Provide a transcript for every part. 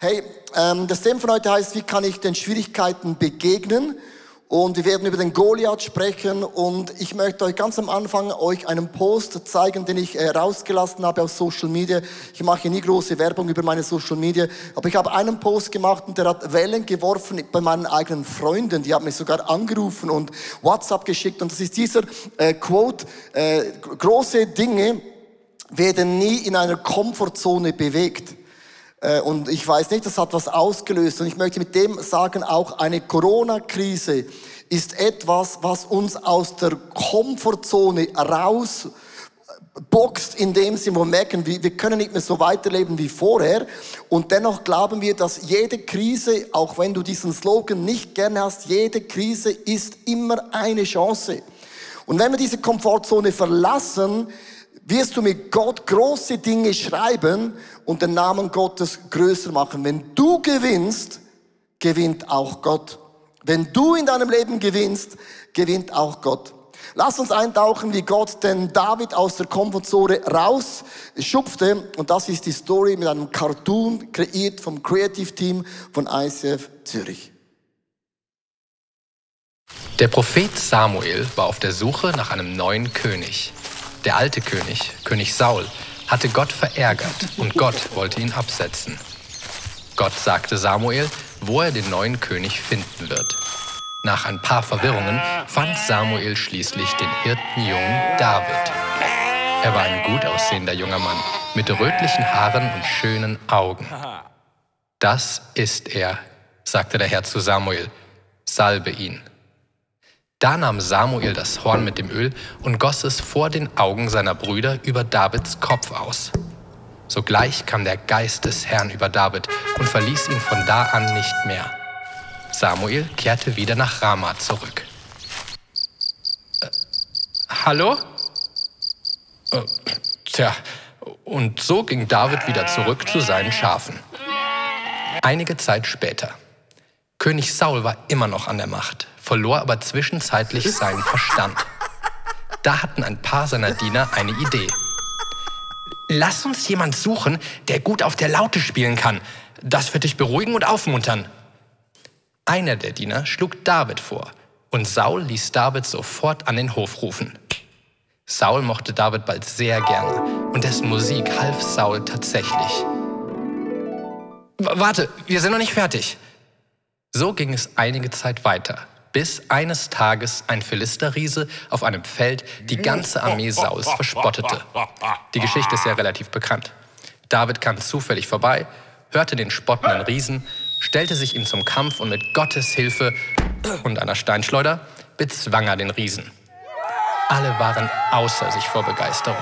Hey, ähm, das Thema von heute heißt, wie kann ich den Schwierigkeiten begegnen? Und wir werden über den Goliath sprechen und ich möchte euch ganz am Anfang euch einen Post zeigen, den ich äh, rausgelassen habe auf Social Media. Ich mache nie große Werbung über meine Social Media, aber ich habe einen Post gemacht und der hat Wellen geworfen bei meinen eigenen Freunden. Die haben mich sogar angerufen und WhatsApp geschickt und das ist dieser äh, Quote, äh, große Dinge werden nie in einer Komfortzone bewegt. Äh, und ich weiß nicht, das hat was ausgelöst. Und ich möchte mit dem sagen, auch eine Corona-Krise ist etwas, was uns aus der Komfortzone raus boxt in dem Sinn, wo wir merken, wir können nicht mehr so weiterleben wie vorher. Und dennoch glauben wir, dass jede Krise, auch wenn du diesen Slogan nicht gerne hast, jede Krise ist immer eine Chance. Und wenn wir diese Komfortzone verlassen, wirst du mit Gott große Dinge schreiben und den Namen Gottes größer machen. Wenn du gewinnst, gewinnt auch Gott. Wenn du in deinem Leben gewinnst, gewinnt auch Gott. Lass uns eintauchen, wie Gott den David aus der Komfortzone rausschupfte. Und das ist die Story mit einem Cartoon kreiert vom Creative Team von ICF Zürich. Der Prophet Samuel war auf der Suche nach einem neuen König. Der alte König, König Saul, hatte Gott verärgert und Gott wollte ihn absetzen. Gott sagte Samuel, wo er den neuen König finden wird. Nach ein paar Verwirrungen fand Samuel schließlich den Hirtenjungen David. Er war ein gut aussehender junger Mann mit rötlichen Haaren und schönen Augen. Das ist er, sagte der Herr zu Samuel. Salbe ihn. Da nahm Samuel das Horn mit dem Öl und goss es vor den Augen seiner Brüder über Davids Kopf aus. Sogleich kam der Geist des Herrn über David und verließ ihn von da an nicht mehr. Samuel kehrte wieder nach Rama zurück. Äh, hallo? Äh, tja, und so ging David wieder zurück zu seinen Schafen. Einige Zeit später. König Saul war immer noch an der Macht verlor aber zwischenzeitlich seinen Verstand. Da hatten ein paar seiner Diener eine Idee. Lass uns jemand suchen, der gut auf der Laute spielen kann. Das wird dich beruhigen und aufmuntern. Einer der Diener schlug David vor und Saul ließ David sofort an den Hof rufen. Saul mochte David bald sehr gerne und dessen Musik half Saul tatsächlich. W warte, wir sind noch nicht fertig. So ging es einige Zeit weiter bis eines Tages ein Philisterriese auf einem Feld die ganze Armee Sauls verspottete. Die Geschichte ist ja relativ bekannt. David kam zufällig vorbei, hörte den spottenden Riesen, stellte sich ihm zum Kampf und mit Gottes Hilfe und einer Steinschleuder bezwang er den Riesen. Alle waren außer sich vor Begeisterung.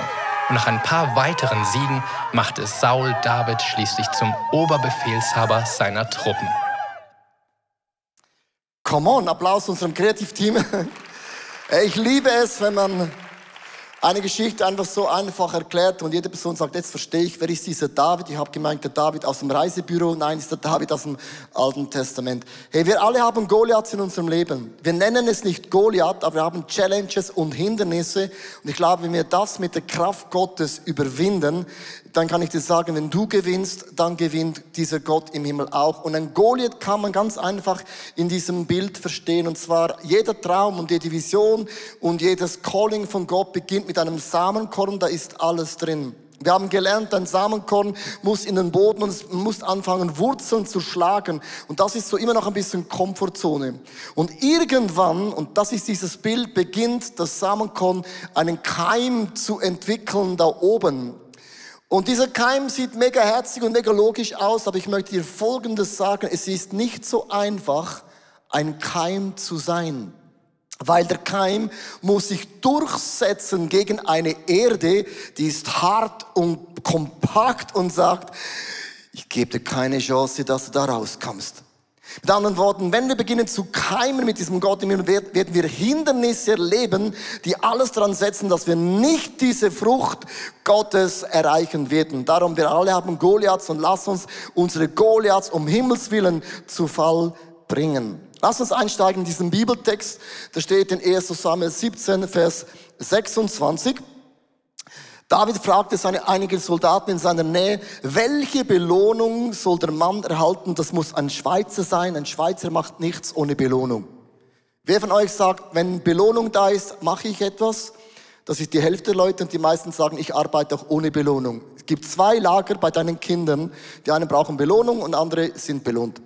Und nach ein paar weiteren Siegen machte Saul David schließlich zum Oberbefehlshaber seiner Truppen. Come on, Applaus unserem Kreativteam. Ich liebe es, wenn man eine Geschichte einfach so einfach erklärt und jede Person sagt, jetzt verstehe ich, wer ist dieser David? Ich habe gemeint, der David aus dem Reisebüro. Nein, ist der David aus dem Alten Testament. Hey, wir alle haben Goliaths in unserem Leben. Wir nennen es nicht Goliath, aber wir haben Challenges und Hindernisse. Und ich glaube, wenn wir das mit der Kraft Gottes überwinden, dann kann ich dir sagen, wenn du gewinnst, dann gewinnt dieser Gott im Himmel auch. Und ein Goliath kann man ganz einfach in diesem Bild verstehen. Und zwar jeder Traum und jede Vision und jedes Calling von Gott beginnt mit einem Samenkorn, da ist alles drin. Wir haben gelernt, ein Samenkorn muss in den Boden und es muss anfangen, Wurzeln zu schlagen. Und das ist so immer noch ein bisschen Komfortzone. Und irgendwann, und das ist dieses Bild, beginnt das Samenkorn einen Keim zu entwickeln da oben. Und dieser Keim sieht mega herzig und mega logisch aus, aber ich möchte dir Folgendes sagen. Es ist nicht so einfach, ein Keim zu sein weil der Keim muss sich durchsetzen gegen eine Erde, die ist hart und kompakt und sagt, ich gebe dir keine Chance, dass du da rauskommst. Mit anderen Worten, wenn wir beginnen zu keimen mit diesem Gott, werden wir Hindernisse erleben, die alles daran setzen, dass wir nicht diese Frucht Gottes erreichen werden. Darum, wir alle haben Goliaths und lass uns unsere Goliaths um Himmels Willen zu Fall bringen. Lass uns einsteigen in diesen Bibeltext. Da steht in 1 Samuel 17, Vers 26. David fragte seine einige Soldaten in seiner Nähe, welche Belohnung soll der Mann erhalten? Das muss ein Schweizer sein. Ein Schweizer macht nichts ohne Belohnung. Wer von euch sagt, wenn Belohnung da ist, mache ich etwas? Das ist die Hälfte der Leute und die meisten sagen, ich arbeite auch ohne Belohnung. Es gibt zwei Lager bei deinen Kindern. Die einen brauchen Belohnung und andere sind belohnt.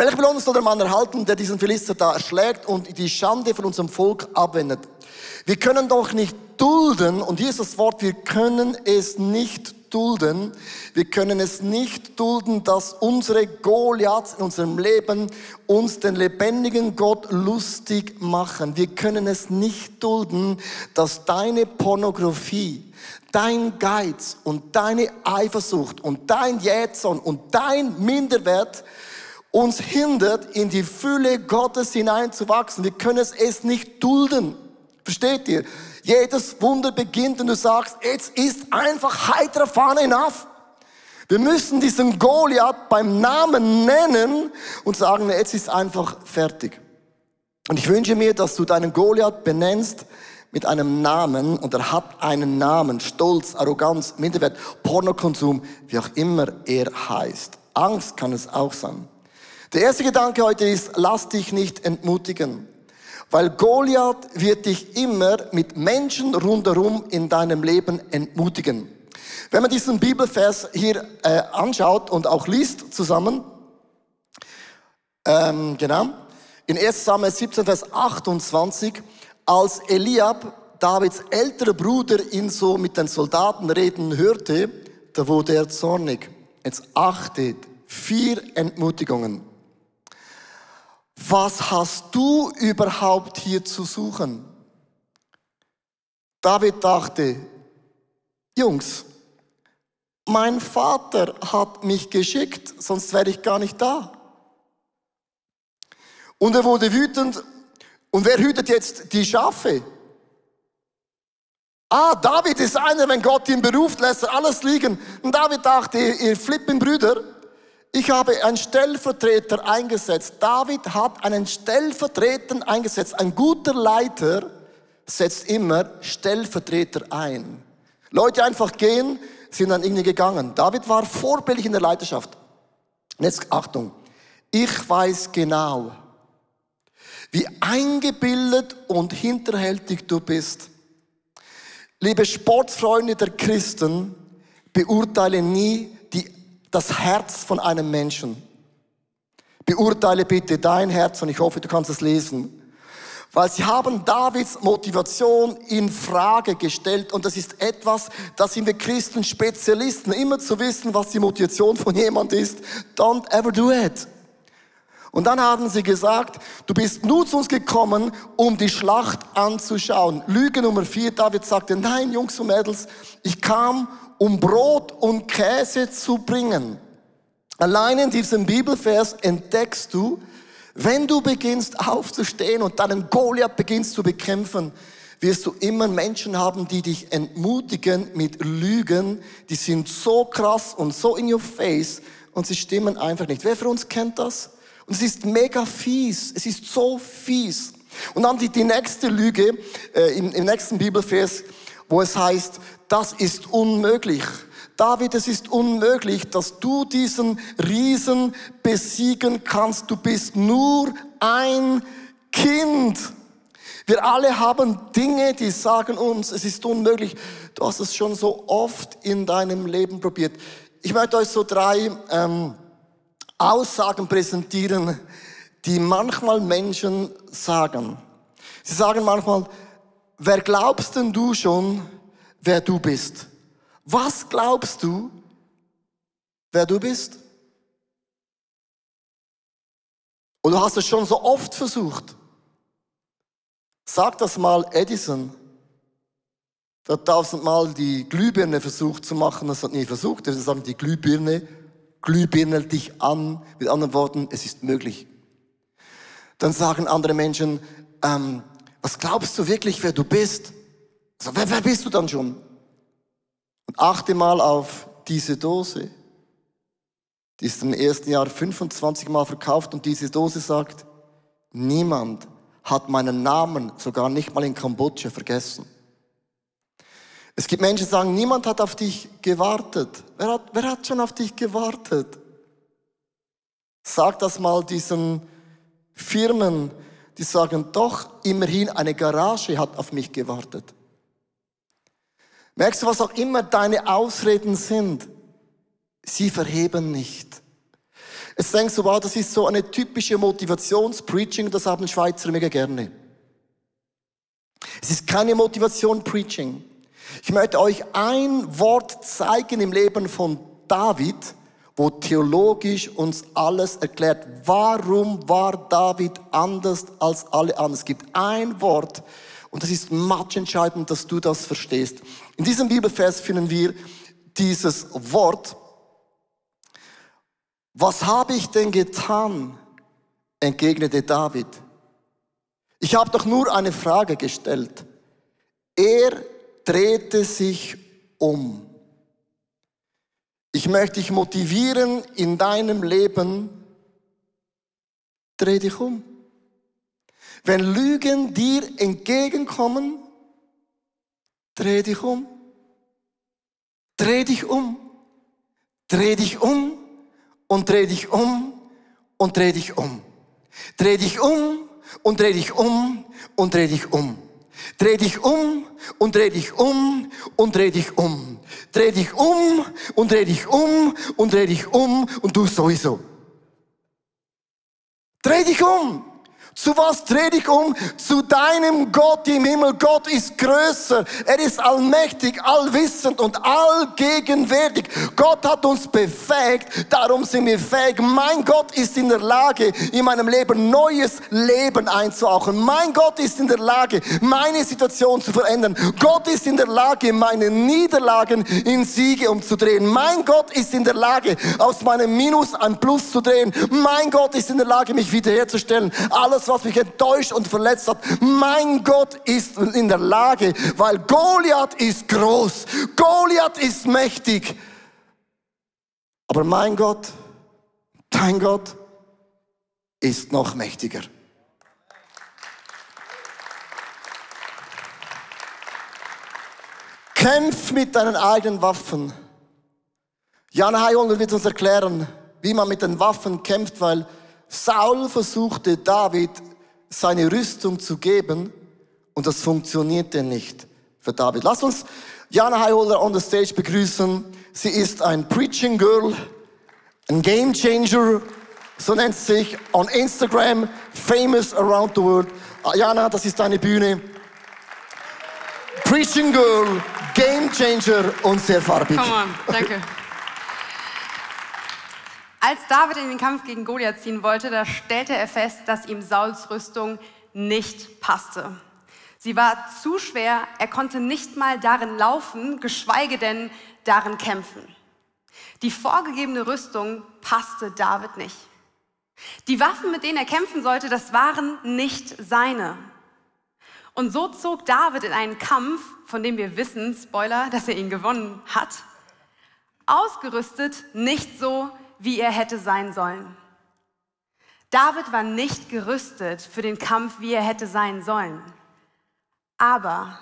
Welche Belohnung soll der Mann erhalten, der diesen Philister da erschlägt und die Schande von unserem Volk abwendet? Wir können doch nicht dulden, und hier ist das Wort, wir können es nicht dulden. Wir können es nicht dulden, dass unsere Goliaths in unserem Leben uns den lebendigen Gott lustig machen. Wir können es nicht dulden, dass deine Pornografie, dein Geiz und deine Eifersucht und dein Jähzorn und dein Minderwert uns hindert, in die Fülle Gottes hineinzuwachsen. Wir können es nicht dulden. Versteht ihr? Jedes Wunder beginnt und du sagst, jetzt ist einfach heiterer Fahne enough. Wir müssen diesen Goliath beim Namen nennen und sagen, jetzt ist einfach fertig. Und ich wünsche mir, dass du deinen Goliath benennst mit einem Namen und er hat einen Namen. Stolz, Arroganz, Minderwert, Pornokonsum, wie auch immer er heißt. Angst kann es auch sein. Der erste Gedanke heute ist, lass dich nicht entmutigen. Weil Goliath wird dich immer mit Menschen rundherum in deinem Leben entmutigen. Wenn man diesen Bibelvers hier äh, anschaut und auch liest zusammen, ähm, genau, in 1 Samuel 17, Vers 28, als Eliab, Davids älterer Bruder, ihn so mit den Soldaten reden hörte, da wurde er zornig. Jetzt achtet, vier Entmutigungen. Was hast du überhaupt hier zu suchen? David dachte, Jungs, mein Vater hat mich geschickt, sonst wäre ich gar nicht da. Und er wurde wütend. Und wer hütet jetzt die Schafe? Ah, David ist einer, wenn Gott ihn beruft, lässt er alles liegen. Und David dachte, ihr flippen Brüder, ich habe einen Stellvertreter eingesetzt. David hat einen Stellvertreter eingesetzt. Ein guter Leiter setzt immer Stellvertreter ein. Leute einfach gehen, sind dann irgendwie gegangen. David war vorbildlich in der Leiterschaft. jetzt Achtung. Ich weiß genau, wie eingebildet und hinterhältig du bist. Liebe Sportfreunde der Christen, beurteile nie das Herz von einem Menschen. Beurteile bitte dein Herz und ich hoffe, du kannst es lesen. Weil sie haben Davids Motivation in Frage gestellt und das ist etwas, das sind wir Christen Spezialisten, immer zu wissen, was die Motivation von jemand ist. Don't ever do it. Und dann haben sie gesagt, du bist nur zu uns gekommen, um die Schlacht anzuschauen. Lüge Nummer vier, David sagte, nein, Jungs und Mädels, ich kam, um Brot und Käse zu bringen. Allein in diesem Bibelvers entdeckst du, wenn du beginnst aufzustehen und deinen Goliath beginnst zu bekämpfen, wirst du immer Menschen haben, die dich entmutigen mit Lügen. Die sind so krass und so in your face und sie stimmen einfach nicht. Wer für uns kennt das? Und es ist mega fies. Es ist so fies. Und dann die, die nächste Lüge äh, im, im nächsten Bibelvers, wo es heißt, das ist unmöglich. David, es ist unmöglich, dass du diesen Riesen besiegen kannst. Du bist nur ein Kind. Wir alle haben Dinge, die sagen uns, es ist unmöglich. Du hast es schon so oft in deinem Leben probiert. Ich möchte euch so drei ähm, Aussagen präsentieren, die manchmal Menschen sagen. Sie sagen manchmal, wer glaubst denn du schon, wer du bist. Was glaubst du, wer du bist? Und du hast es schon so oft versucht. Sag das mal Edison. Der hat tausendmal die Glühbirne versucht zu machen, das hat nie versucht. Wir sagen, die Glühbirne, Glühbirne dich an. Mit anderen Worten, es ist möglich. Dann sagen andere Menschen, ähm, was glaubst du wirklich, wer du bist? Also, wer, wer bist du dann schon? Und achte mal auf diese Dose. Die ist im ersten Jahr 25 Mal verkauft und diese Dose sagt, niemand hat meinen Namen sogar nicht mal in Kambodscha vergessen. Es gibt Menschen, die sagen, niemand hat auf dich gewartet. Wer hat, wer hat schon auf dich gewartet? Sag das mal diesen Firmen, die sagen, doch, immerhin eine Garage hat auf mich gewartet. Merkst du, was auch immer deine Ausreden sind? Sie verheben nicht. Jetzt denkst du, wow, das ist so eine typische Motivationspreaching, das haben Schweizer mega gerne. Es ist keine Motivation Preaching. Ich möchte euch ein Wort zeigen im Leben von David, wo theologisch uns alles erklärt. Warum war David anders als alle anderen? Es gibt ein Wort, und das ist matchentscheidend, dass du das verstehst. In diesem Bibelvers finden wir dieses Wort. Was habe ich denn getan? entgegnete David. Ich habe doch nur eine Frage gestellt. Er drehte sich um. Ich möchte dich motivieren in deinem Leben, dreh dich um. Wenn Lügen dir entgegenkommen, dreh dich um. Dreh dich um. Dreh dich um und dreh dich um und dreh dich um. Dreh dich um und dreh dich um und dreh dich um. Dreh dich um und dreh dich um und dreh dich um. Dreh dich um und dreh dich um und dreh dich um und du sowieso. Dreh dich um. Zu was dreh dich um? Zu deinem Gott im Himmel. Gott ist größer. Er ist allmächtig, allwissend und allgegenwärtig. Gott hat uns befähigt, darum sind wir fähig. Mein Gott ist in der Lage, in meinem Leben neues Leben einzuhauchen. Mein Gott ist in der Lage, meine Situation zu verändern. Gott ist in der Lage, meine Niederlagen in Siege umzudrehen. Mein Gott ist in der Lage, aus meinem Minus ein Plus zu drehen. Mein Gott ist in der Lage, mich wiederherzustellen. Alles, was mich enttäuscht und verletzt hat. Mein Gott ist in der Lage, weil Goliath ist groß, Goliath ist mächtig. Aber mein Gott, dein Gott ist noch mächtiger. Kämpf mit deinen eigenen Waffen. Jan Heilholder wird uns erklären, wie man mit den Waffen kämpft, weil Saul versuchte David seine Rüstung zu geben und das funktionierte nicht für David. Lass uns Jana Highholder on the stage begrüßen. Sie ist ein Preaching Girl, ein Game Changer, so nennt sie sich on Instagram, famous around the world. Ah, Jana, das ist deine Bühne. Preaching Girl, Game Changer und sehr farbig. Come on, danke. Als David in den Kampf gegen Goliath ziehen wollte, da stellte er fest, dass ihm Sauls Rüstung nicht passte. Sie war zu schwer, er konnte nicht mal darin laufen, geschweige denn darin kämpfen. Die vorgegebene Rüstung passte David nicht. Die Waffen, mit denen er kämpfen sollte, das waren nicht seine. Und so zog David in einen Kampf, von dem wir wissen, Spoiler, dass er ihn gewonnen hat, ausgerüstet nicht so, wie er hätte sein sollen. David war nicht gerüstet für den Kampf, wie er hätte sein sollen. Aber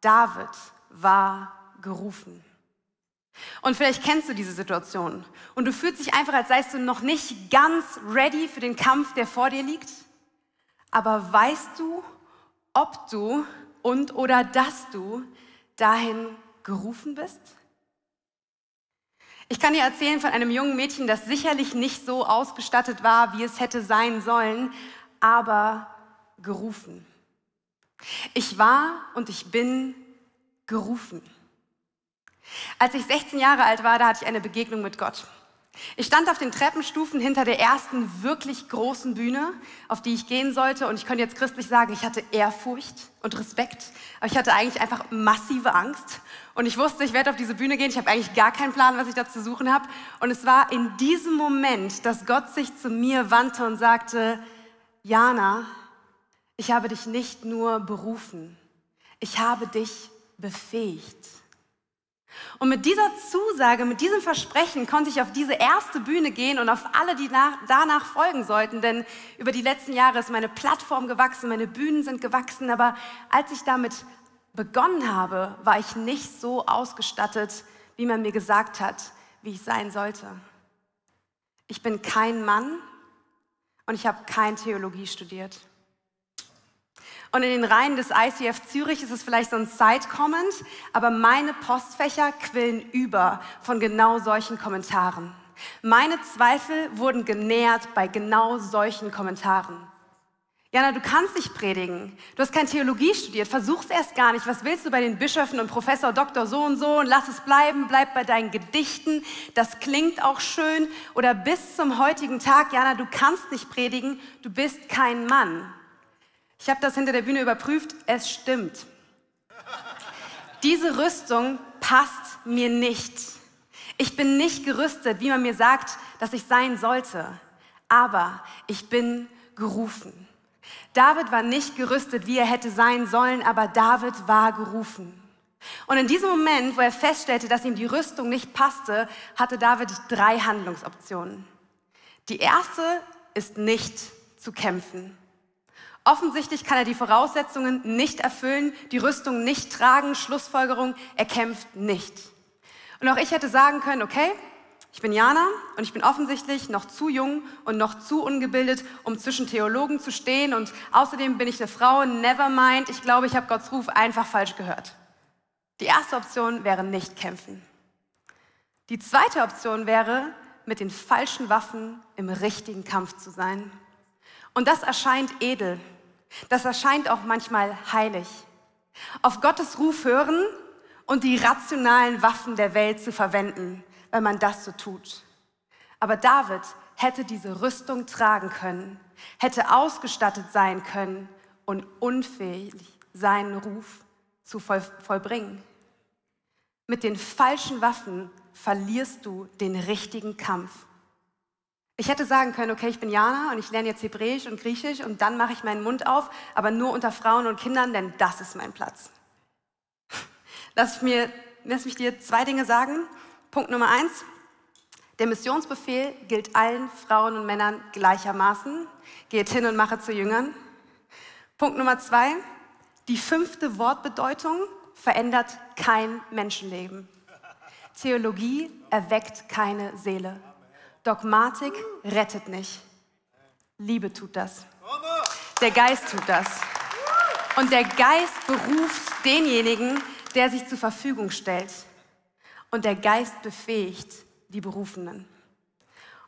David war gerufen. Und vielleicht kennst du diese Situation und du fühlst dich einfach, als seist du noch nicht ganz ready für den Kampf, der vor dir liegt. Aber weißt du, ob du und oder dass du dahin gerufen bist? Ich kann dir erzählen von einem jungen Mädchen, das sicherlich nicht so ausgestattet war, wie es hätte sein sollen, aber gerufen. Ich war und ich bin gerufen. Als ich 16 Jahre alt war, da hatte ich eine Begegnung mit Gott. Ich stand auf den Treppenstufen hinter der ersten wirklich großen Bühne, auf die ich gehen sollte. Und ich könnte jetzt christlich sagen, ich hatte Ehrfurcht und Respekt. Aber ich hatte eigentlich einfach massive Angst. Und ich wusste, ich werde auf diese Bühne gehen. Ich habe eigentlich gar keinen Plan, was ich da zu suchen habe. Und es war in diesem Moment, dass Gott sich zu mir wandte und sagte, Jana, ich habe dich nicht nur berufen, ich habe dich befähigt. Und mit dieser Zusage, mit diesem Versprechen konnte ich auf diese erste Bühne gehen und auf alle, die nach, danach folgen sollten. Denn über die letzten Jahre ist meine Plattform gewachsen, meine Bühnen sind gewachsen. Aber als ich damit begonnen habe, war ich nicht so ausgestattet, wie man mir gesagt hat, wie ich sein sollte. Ich bin kein Mann und ich habe kein Theologie studiert. Und in den Reihen des ICF Zürich ist es vielleicht so ein Side-Comment, aber meine Postfächer quillen über von genau solchen Kommentaren. Meine Zweifel wurden genährt bei genau solchen Kommentaren. Jana, du kannst nicht predigen. Du hast keine Theologie studiert. Versuch's erst gar nicht. Was willst du bei den Bischöfen und Professor Doktor so und so und lass es bleiben. Bleib bei deinen Gedichten. Das klingt auch schön. Oder bis zum heutigen Tag, Jana, du kannst nicht predigen. Du bist kein Mann. Ich habe das hinter der Bühne überprüft. Es stimmt. Diese Rüstung passt mir nicht. Ich bin nicht gerüstet, wie man mir sagt, dass ich sein sollte. Aber ich bin gerufen. David war nicht gerüstet, wie er hätte sein sollen, aber David war gerufen. Und in diesem Moment, wo er feststellte, dass ihm die Rüstung nicht passte, hatte David drei Handlungsoptionen. Die erste ist nicht zu kämpfen. Offensichtlich kann er die Voraussetzungen nicht erfüllen, die Rüstung nicht tragen, Schlussfolgerung, er kämpft nicht. Und auch ich hätte sagen können, okay, ich bin Jana und ich bin offensichtlich noch zu jung und noch zu ungebildet, um zwischen Theologen zu stehen und außerdem bin ich eine Frau, never mind, ich glaube, ich habe Gottes Ruf einfach falsch gehört. Die erste Option wäre nicht kämpfen. Die zweite Option wäre, mit den falschen Waffen im richtigen Kampf zu sein. Und das erscheint edel, das erscheint auch manchmal heilig. Auf Gottes Ruf hören und die rationalen Waffen der Welt zu verwenden, wenn man das so tut. Aber David hätte diese Rüstung tragen können, hätte ausgestattet sein können und unfähig seinen Ruf zu voll, vollbringen. Mit den falschen Waffen verlierst du den richtigen Kampf. Ich hätte sagen können, okay, ich bin Jana und ich lerne jetzt Hebräisch und Griechisch und dann mache ich meinen Mund auf, aber nur unter Frauen und Kindern, denn das ist mein Platz. Lass, mir, lass mich dir zwei Dinge sagen. Punkt Nummer eins. Der Missionsbefehl gilt allen Frauen und Männern gleichermaßen. Geht hin und mache zu Jüngern. Punkt Nummer zwei. Die fünfte Wortbedeutung verändert kein Menschenleben. Theologie erweckt keine Seele. Dogmatik rettet nicht. Liebe tut das. Der Geist tut das. Und der Geist beruft denjenigen, der sich zur Verfügung stellt. Und der Geist befähigt die Berufenen.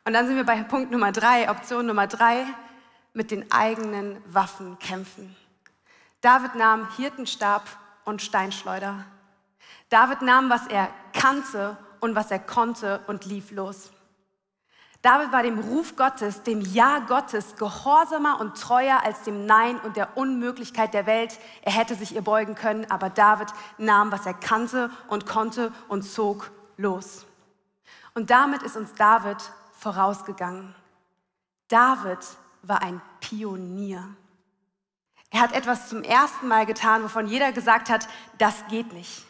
Und dann sind wir bei Punkt Nummer drei, Option Nummer drei, mit den eigenen Waffen kämpfen. David nahm Hirtenstab und Steinschleuder. David nahm, was er kannte und was er konnte und lief los. David war dem Ruf Gottes, dem Ja Gottes gehorsamer und treuer als dem Nein und der Unmöglichkeit der Welt. Er hätte sich ihr beugen können, aber David nahm, was er kannte und konnte und zog los. Und damit ist uns David vorausgegangen. David war ein Pionier. Er hat etwas zum ersten Mal getan, wovon jeder gesagt hat, das geht nicht.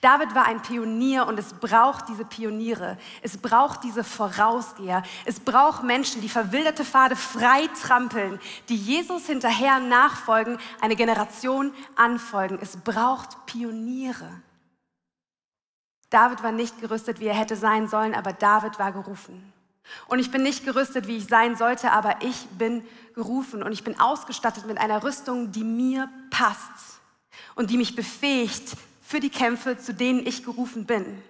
David war ein Pionier und es braucht diese Pioniere. Es braucht diese Vorausgeher. Es braucht Menschen, die verwilderte Pfade frei trampeln, die Jesus hinterher nachfolgen, eine Generation anfolgen. Es braucht Pioniere. David war nicht gerüstet, wie er hätte sein sollen, aber David war gerufen. Und ich bin nicht gerüstet, wie ich sein sollte, aber ich bin gerufen und ich bin ausgestattet mit einer Rüstung, die mir passt und die mich befähigt, für die Kämpfe, zu denen ich gerufen bin.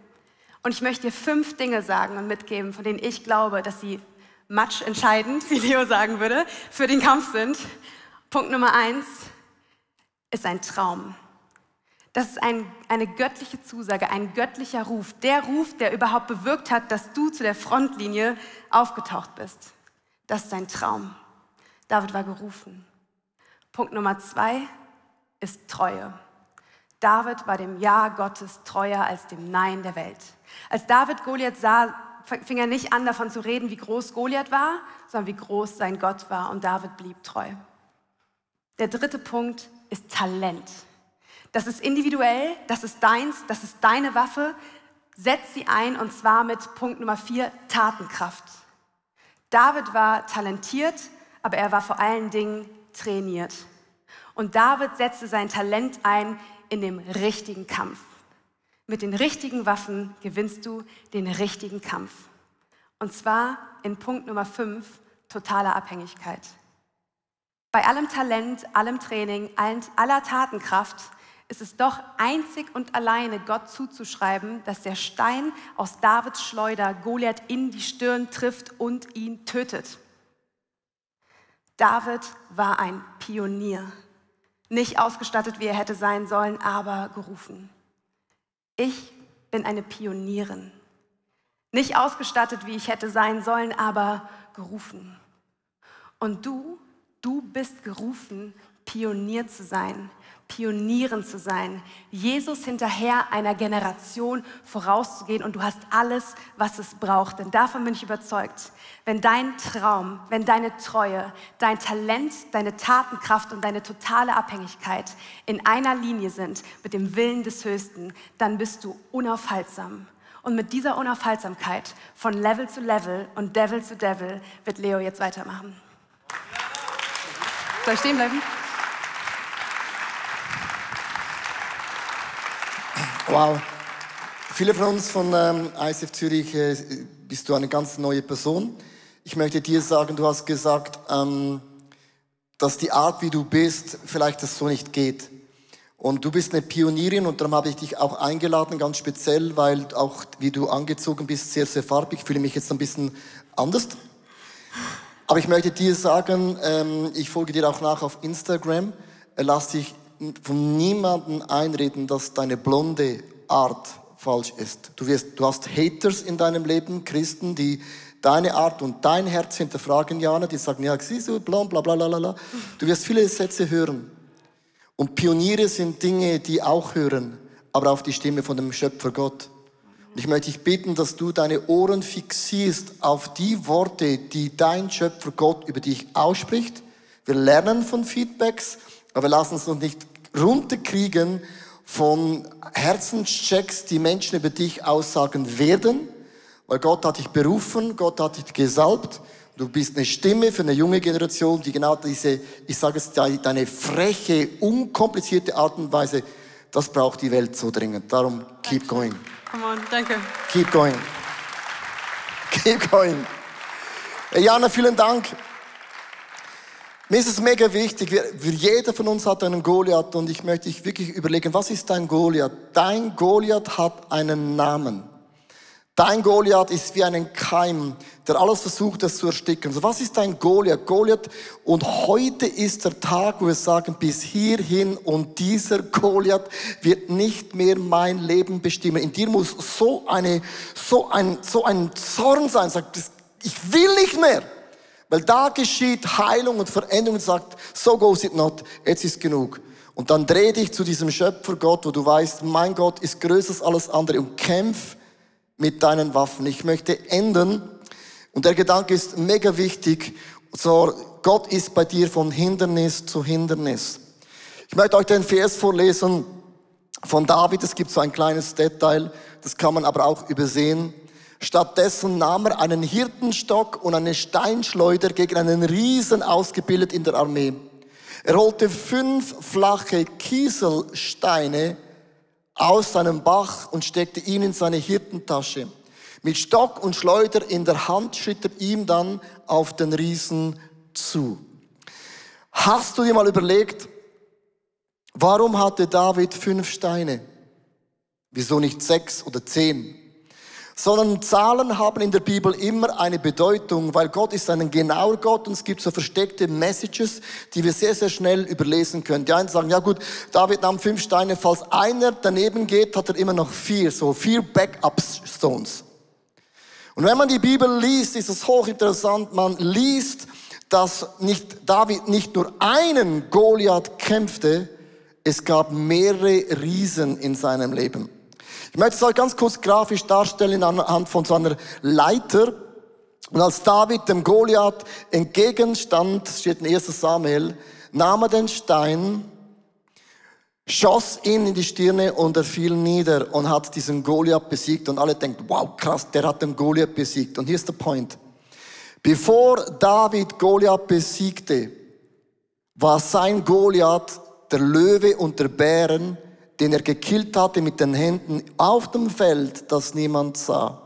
Und ich möchte dir fünf Dinge sagen und mitgeben, von denen ich glaube, dass sie match entscheidend, wie Leo sagen würde, für den Kampf sind. Punkt Nummer eins ist ein Traum. Das ist ein, eine göttliche Zusage, ein göttlicher Ruf. Der Ruf, der überhaupt bewirkt hat, dass du zu der Frontlinie aufgetaucht bist. Das ist ein Traum. David war gerufen. Punkt Nummer zwei ist Treue. David war dem Ja Gottes treuer als dem Nein der Welt. Als David Goliath sah, fing er nicht an, davon zu reden, wie groß Goliath war, sondern wie groß sein Gott war. Und David blieb treu. Der dritte Punkt ist Talent. Das ist individuell, das ist deins, das ist deine Waffe. Setz sie ein und zwar mit Punkt Nummer vier, Tatenkraft. David war talentiert, aber er war vor allen Dingen trainiert. Und David setzte sein Talent ein, in dem richtigen Kampf. Mit den richtigen Waffen gewinnst du den richtigen Kampf. Und zwar in Punkt Nummer 5, totale Abhängigkeit. Bei allem Talent, allem Training, aller Tatenkraft ist es doch einzig und alleine Gott zuzuschreiben, dass der Stein aus Davids Schleuder Goliath in die Stirn trifft und ihn tötet. David war ein Pionier. Nicht ausgestattet, wie er hätte sein sollen, aber gerufen. Ich bin eine Pionierin. Nicht ausgestattet, wie ich hätte sein sollen, aber gerufen. Und du, du bist gerufen, Pionier zu sein, Pionieren zu sein, Jesus hinterher einer Generation vorauszugehen und du hast alles, was es braucht. Denn davon bin ich überzeugt, wenn dein Traum, wenn deine Treue, dein Talent, deine Tatenkraft und deine totale Abhängigkeit in einer Linie sind mit dem Willen des Höchsten, dann bist du unaufhaltsam. Und mit dieser Unaufhaltsamkeit von Level zu Level und Devil zu Devil wird Leo jetzt weitermachen. Soll ich stehen bleiben? Wow. Viele von uns von ähm, ICF Zürich äh, bist du eine ganz neue Person. Ich möchte dir sagen, du hast gesagt, ähm, dass die Art, wie du bist, vielleicht das so nicht geht. Und du bist eine Pionierin und darum habe ich dich auch eingeladen, ganz speziell, weil auch wie du angezogen bist, sehr, sehr farbig. Ich fühle mich jetzt ein bisschen anders. Aber ich möchte dir sagen, ähm, ich folge dir auch nach auf Instagram. Lass dich von niemandem einreden, dass deine blonde Art falsch ist. Du, wirst, du hast Haters in deinem Leben, Christen, die deine Art und dein Herz hinterfragen, Jana, die sagen, ja, siehst du, bla, bla, bla, bla, bla. Du wirst viele Sätze hören. Und Pioniere sind Dinge, die auch hören, aber auf die Stimme von dem Schöpfer Gott. Und ich möchte dich bitten, dass du deine Ohren fixierst auf die Worte, die dein Schöpfer Gott über dich ausspricht. Wir lernen von Feedbacks, aber wir lassen uns noch nicht runterkriegen von Herzenschecks, die Menschen über dich aussagen werden, weil Gott hat dich berufen, Gott hat dich gesalbt. Du bist eine Stimme für eine junge Generation, die genau diese, ich sage es, deine freche, unkomplizierte Art und Weise, das braucht die Welt so dringend. Darum, keep going. Come on, danke. Keep going. Keep going. Jana, vielen Dank. Mir ist es mega wichtig, jeder von uns hat einen Goliath und ich möchte dich wirklich überlegen, was ist dein Goliath? Dein Goliath hat einen Namen. Dein Goliath ist wie ein Keim, der alles versucht, das zu ersticken. Also was ist dein Goliath? Goliath. Und heute ist der Tag, wo wir sagen, bis hierhin und dieser Goliath wird nicht mehr mein Leben bestimmen. In dir muss so eine, so ein, so ein Zorn sein, sagt, ich will nicht mehr. Weil da geschieht Heilung und Veränderung und sagt, so goes it not, jetzt ist genug. Und dann dreh dich zu diesem Schöpfer Gott, wo du weißt, mein Gott ist größer als alles andere und kämpf mit deinen Waffen. Ich möchte enden und der Gedanke ist mega wichtig. So, Gott ist bei dir von Hindernis zu Hindernis. Ich möchte euch den Vers vorlesen von David. Es gibt so ein kleines Detail, das kann man aber auch übersehen. Stattdessen nahm er einen Hirtenstock und eine Steinschleuder gegen einen Riesen ausgebildet in der Armee. Er holte fünf flache Kieselsteine aus seinem Bach und steckte ihn in seine Hirtentasche. Mit Stock und Schleuder in der Hand schritt er ihm dann auf den Riesen zu. Hast du dir mal überlegt, warum hatte David fünf Steine? Wieso nicht sechs oder zehn? Sondern Zahlen haben in der Bibel immer eine Bedeutung, weil Gott ist ein genauer Gott und es gibt so versteckte Messages, die wir sehr, sehr schnell überlesen können. Die einen sagen, ja gut, David nahm fünf Steine, falls einer daneben geht, hat er immer noch vier, so vier Backup-Stones. Und wenn man die Bibel liest, ist es hochinteressant, man liest, dass nicht David nicht nur einen Goliath kämpfte, es gab mehrere Riesen in seinem Leben. Ich möchte es euch ganz kurz grafisch darstellen anhand von so einer Leiter. Und als David dem Goliath entgegenstand, steht in 1 Samuel, nahm er den Stein, schoss ihn in die Stirne und er fiel nieder und hat diesen Goliath besiegt. Und alle denken, wow, krass, der hat den Goliath besiegt. Und hier ist der Point. Bevor David Goliath besiegte, war sein Goliath der Löwe und der Bären, den er gekillt hatte mit den Händen auf dem Feld, das niemand sah.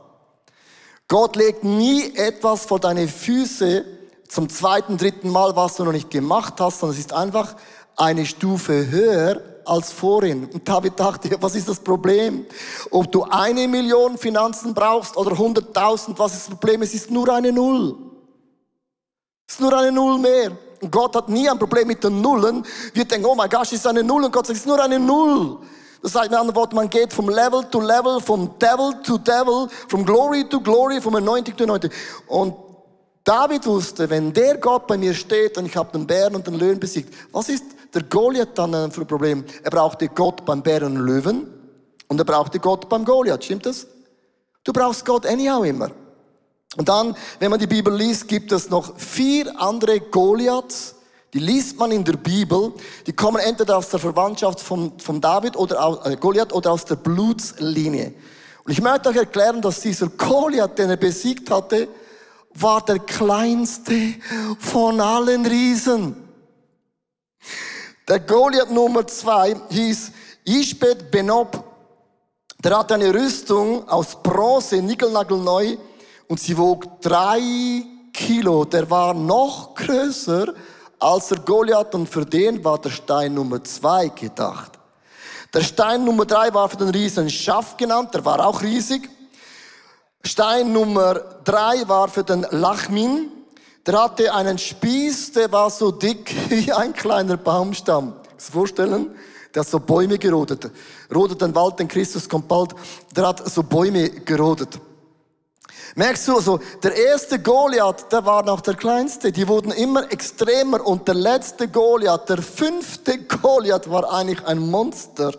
Gott legt nie etwas vor deine Füße zum zweiten, dritten Mal, was du noch nicht gemacht hast, sondern es ist einfach eine Stufe höher als vorhin. Und David dachte, was ist das Problem? Ob du eine Million Finanzen brauchst oder 100.000, was ist das Problem? Es ist nur eine Null. Es ist nur eine Null mehr. Gott hat nie ein Problem mit den Nullen. Wir denken, oh mein Gott, ist eine Null. Und Gott sagt, es ist nur eine Null. Das heißt mit anderen Worten, man geht vom Level to Level, vom Devil to Devil, vom Glory to Glory, vom Anointing to Anointing. Und David wusste, wenn der Gott bei mir steht und ich habe den Bären und den Löwen besiegt, was ist der Goliath dann für ein Problem? Er brauchte Gott beim Bären und Löwen und er brauchte Gott beim Goliath. Stimmt das? Du brauchst Gott anyhow immer. Und dann, wenn man die Bibel liest, gibt es noch vier andere Goliaths, die liest man in der Bibel. Die kommen entweder aus der Verwandtschaft von, von David oder aus, äh, Goliath oder aus der Blutslinie. Und ich möchte euch erklären, dass dieser Goliath, den er besiegt hatte, war der kleinste von allen Riesen. Der Goliath Nummer zwei hieß Ishbet Benob. Der hatte eine Rüstung aus Bronze, nickelnagelneu, und sie wog drei Kilo. Der war noch größer als der Goliath und für den war der Stein Nummer zwei gedacht. Der Stein Nummer drei war für den Riesen Schaff genannt, der war auch riesig. Stein Nummer drei war für den Lachmin. Der hatte einen Spieß, der war so dick wie ein kleiner Baumstamm. Kannst du vorstellen? Der hat so Bäume gerodet. Rodet den Wald, denn Christus kommt bald. Der hat so Bäume gerodet. Merkst du, also, der erste Goliath, der war noch der kleinste. Die wurden immer extremer und der letzte Goliath, der fünfte Goliath war eigentlich ein Monster.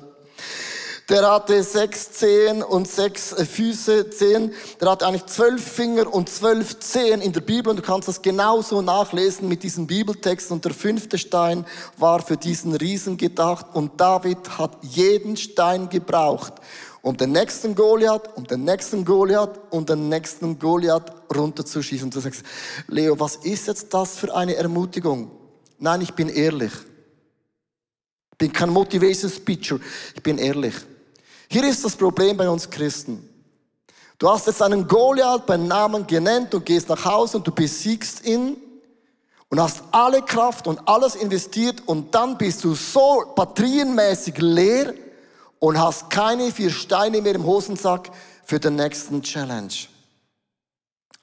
Der hatte sechs Zehen und sechs äh, Füße, Zehen. Der hatte eigentlich zwölf Finger und zwölf Zehen in der Bibel. Und du kannst das genauso nachlesen mit diesem Bibeltext. Und der fünfte Stein war für diesen Riesen gedacht. Und David hat jeden Stein gebraucht, um den nächsten Goliath, um den nächsten Goliath und den nächsten Goliath runterzuschießen. Und du sagst, Leo, was ist jetzt das für eine Ermutigung? Nein, ich bin ehrlich. Ich bin kein Motivation Speaker. Ich bin ehrlich. Hier ist das Problem bei uns Christen. Du hast jetzt einen Goliath beim Namen genannt und gehst nach Hause und du besiegst ihn und hast alle Kraft und alles investiert und dann bist du so batterienmäßig leer und hast keine vier Steine mehr im Hosensack für den nächsten Challenge.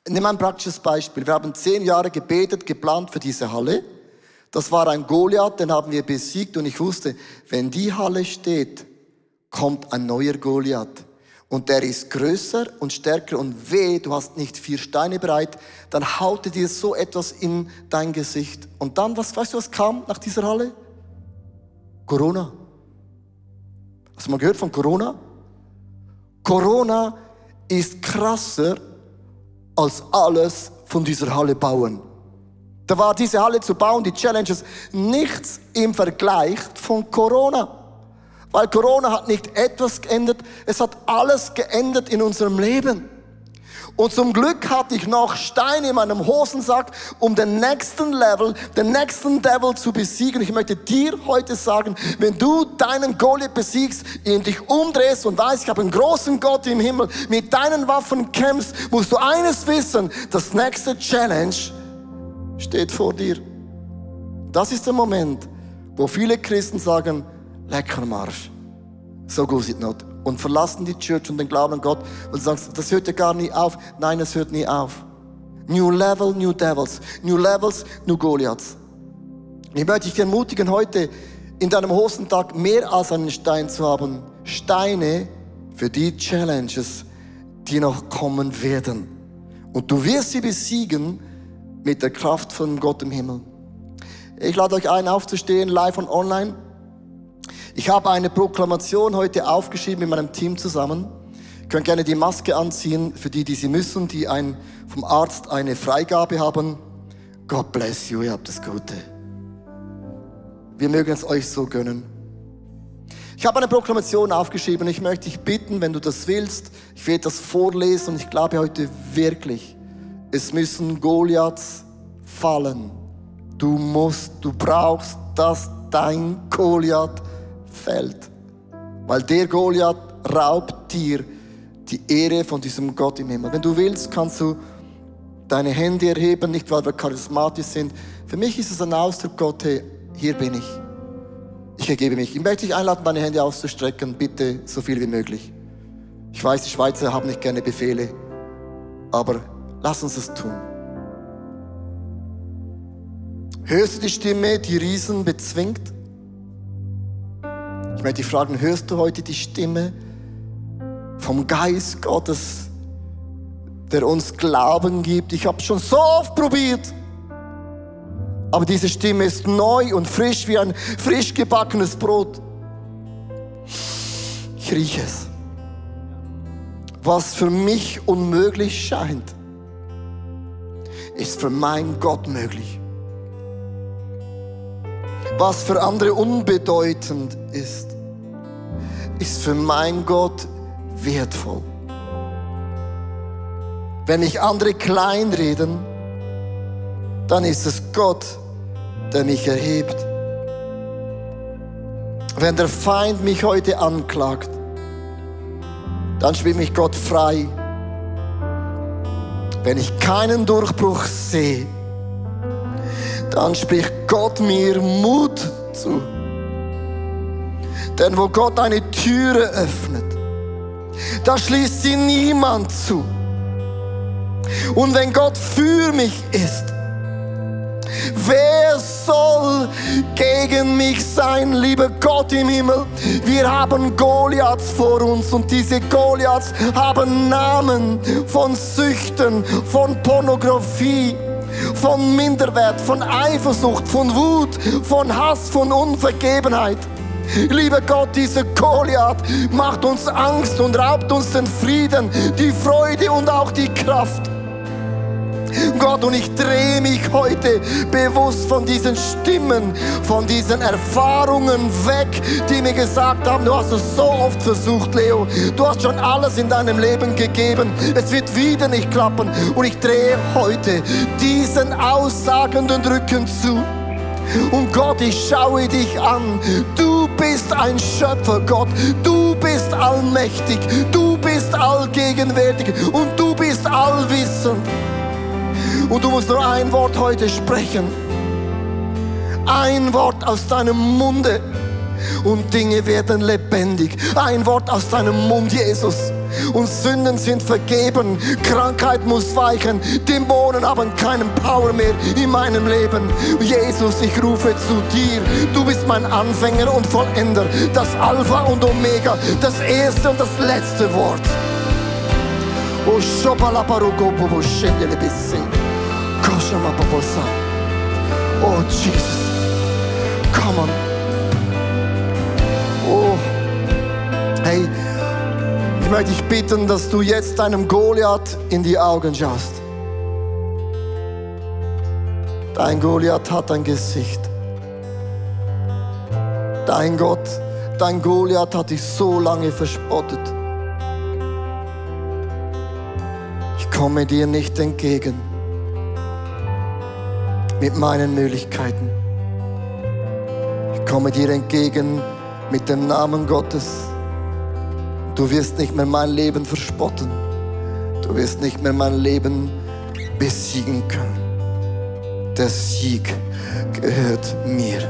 Nimm ein praktisches Beispiel. Wir haben zehn Jahre gebetet, geplant für diese Halle. Das war ein Goliath, den haben wir besiegt und ich wusste, wenn die Halle steht, kommt ein neuer Goliath. Und der ist größer und stärker und weh, du hast nicht vier Steine bereit, dann haute dir so etwas in dein Gesicht. Und dann, was, weißt du, was kam nach dieser Halle? Corona. Hast du mal gehört von Corona? Corona ist krasser als alles von dieser Halle bauen. Da war diese Halle zu bauen, die Challenges, nichts im Vergleich von Corona. Weil Corona hat nicht etwas geändert, es hat alles geändert in unserem Leben. Und zum Glück hatte ich noch Steine in meinem Hosensack, um den nächsten Level, den nächsten Devil zu besiegen. Ich möchte dir heute sagen, wenn du deinen Goliath besiegst, ihn dich umdrehst und weißt, ich habe einen großen Gott im Himmel, mit deinen Waffen kämpfst, musst du eines wissen, das nächste Challenge steht vor dir. Das ist der Moment, wo viele Christen sagen, lecker Marsch. So goes it not und verlassen die Church und den Glauben an Gott und sagst, das hört ja gar nie auf. Nein, es hört nie auf. New Level, New Devils. New Levels, New Goliaths. Ich möchte dich ermutigen, heute in deinem Hosentag mehr als einen Stein zu haben. Steine für die Challenges, die noch kommen werden. Und du wirst sie besiegen mit der Kraft von Gott im Himmel. Ich lade euch ein, aufzustehen, live und online. Ich habe eine Proklamation heute aufgeschrieben mit meinem Team zusammen. Ihr könnt gerne die Maske anziehen für die, die sie müssen, die ein, vom Arzt eine Freigabe haben. God bless you, ihr habt das Gute. Wir mögen es euch so gönnen. Ich habe eine Proklamation aufgeschrieben. Ich möchte dich bitten, wenn du das willst, ich werde das vorlesen und ich glaube heute wirklich, es müssen Goliaths fallen. Du musst, du brauchst, dass dein Goliath fällt. Weil der Goliath raubt dir die Ehre von diesem Gott im Himmel. Wenn du willst, kannst du deine Hände erheben, nicht weil wir charismatisch sind. Für mich ist es ein Ausdruck, Gott, hey, hier bin ich. Ich ergebe mich. Ich möchte dich einladen, deine Hände auszustrecken, bitte so viel wie möglich. Ich weiß, die Schweizer haben nicht gerne Befehle, aber lass uns es tun. Hörst du die Stimme, die Riesen bezwingt? Ich möchte dich fragen, hörst du heute die Stimme vom Geist Gottes, der uns Glauben gibt? Ich habe schon so oft probiert. Aber diese Stimme ist neu und frisch wie ein frisch gebackenes Brot. Ich rieche es. Was für mich unmöglich scheint, ist für meinen Gott möglich. Was für andere unbedeutend ist, ist für meinen Gott wertvoll. Wenn mich andere kleinreden, dann ist es Gott, der mich erhebt. Wenn der Feind mich heute anklagt, dann spielt mich Gott frei. Wenn ich keinen Durchbruch sehe, dann spricht Gott mir Mut zu. Denn wo Gott eine Türe öffnet, da schließt sie niemand zu. Und wenn Gott für mich ist, Wer soll gegen mich sein, lieber Gott im Himmel? Wir haben Goliaths vor uns und diese Goliaths haben Namen von Süchten, von Pornografie von Minderwert, von Eifersucht, von Wut, von Hass, von Unvergebenheit. Lieber Gott, dieser Goliath macht uns Angst und raubt uns den Frieden, die Freude und auch die Kraft. Gott, und ich drehe mich heute bewusst von diesen Stimmen, von diesen Erfahrungen weg, die mir gesagt haben, du hast es so oft versucht, Leo. Du hast schon alles in deinem Leben gegeben. Es wird wieder nicht klappen. Und ich drehe heute diesen aussagenden Rücken zu. Und Gott, ich schaue dich an. Du bist ein Schöpfer, Gott. Du bist allmächtig. Du bist allgegenwärtig. Und du bist allwissend. Und du musst nur ein Wort heute sprechen. Ein Wort aus deinem Munde und Dinge werden lebendig. Ein Wort aus deinem Mund, Jesus. Und Sünden sind vergeben, Krankheit muss weichen, Dämonen haben keinen Power mehr in meinem Leben. Jesus, ich rufe zu dir, du bist mein Anfänger und Vollender, das Alpha und Omega, das erste und das letzte Wort. Oh, Oh, Jesus. Come on. Oh. Hey, ich möchte dich bitten, dass du jetzt deinem Goliath in die Augen schaust. Dein Goliath hat ein Gesicht. Dein Gott, dein Goliath hat dich so lange verspottet. Ich komme dir nicht entgegen mit meinen Möglichkeiten. Ich komme dir entgegen mit dem Namen Gottes. Du wirst nicht mehr mein Leben verspotten. Du wirst nicht mehr mein Leben besiegen können. Der Sieg gehört mir.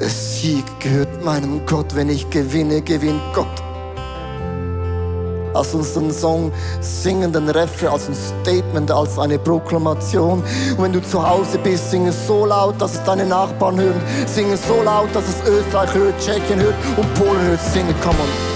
Der Sieg gehört meinem Gott. Wenn ich gewinne, gewinnt Gott. Lass uns den Song singen, den Refrain als ein Statement, als eine Proklamation. Und wenn du zu Hause bist, sing es so laut, dass es deine Nachbarn hören. Sing es so laut, dass es Österreich hört, Tschechien hört und Polen hört. Sing it, come on.